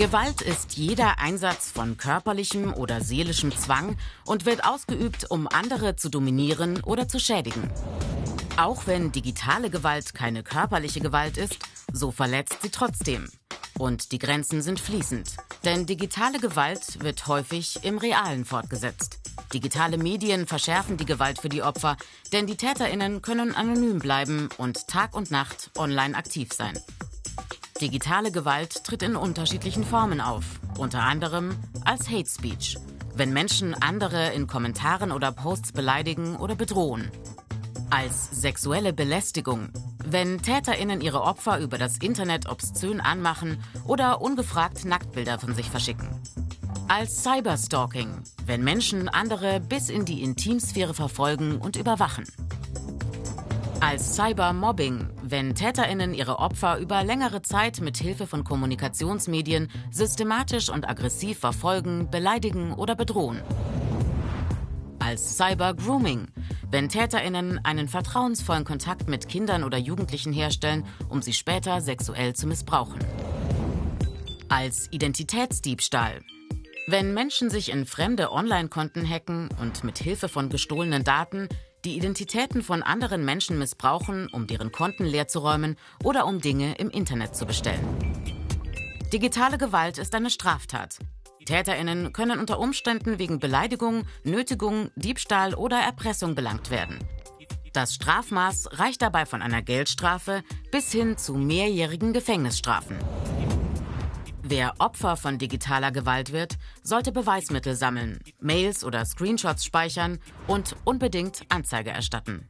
Gewalt ist jeder Einsatz von körperlichem oder seelischem Zwang und wird ausgeübt, um andere zu dominieren oder zu schädigen. Auch wenn digitale Gewalt keine körperliche Gewalt ist, so verletzt sie trotzdem. Und die Grenzen sind fließend. Denn digitale Gewalt wird häufig im Realen fortgesetzt. Digitale Medien verschärfen die Gewalt für die Opfer, denn die Täterinnen können anonym bleiben und Tag und Nacht online aktiv sein. Digitale Gewalt tritt in unterschiedlichen Formen auf, unter anderem als Hate Speech, wenn Menschen andere in Kommentaren oder Posts beleidigen oder bedrohen. Als sexuelle Belästigung, wenn Täterinnen ihre Opfer über das Internet obszön anmachen oder ungefragt Nacktbilder von sich verschicken. Als Cyberstalking, wenn Menschen andere bis in die Intimsphäre verfolgen und überwachen. Als Cybermobbing, wenn Täterinnen ihre Opfer über längere Zeit mit Hilfe von Kommunikationsmedien systematisch und aggressiv verfolgen, beleidigen oder bedrohen. Als Cybergrooming, wenn Täterinnen einen vertrauensvollen Kontakt mit Kindern oder Jugendlichen herstellen, um sie später sexuell zu missbrauchen. Als Identitätsdiebstahl, wenn Menschen sich in fremde Online-Konten hacken und mit Hilfe von gestohlenen Daten die Identitäten von anderen Menschen missbrauchen, um deren Konten leerzuräumen oder um Dinge im Internet zu bestellen. Digitale Gewalt ist eine Straftat. Täterinnen können unter Umständen wegen Beleidigung, Nötigung, Diebstahl oder Erpressung belangt werden. Das Strafmaß reicht dabei von einer Geldstrafe bis hin zu mehrjährigen Gefängnisstrafen. Wer Opfer von digitaler Gewalt wird, sollte Beweismittel sammeln, Mails oder Screenshots speichern und unbedingt Anzeige erstatten.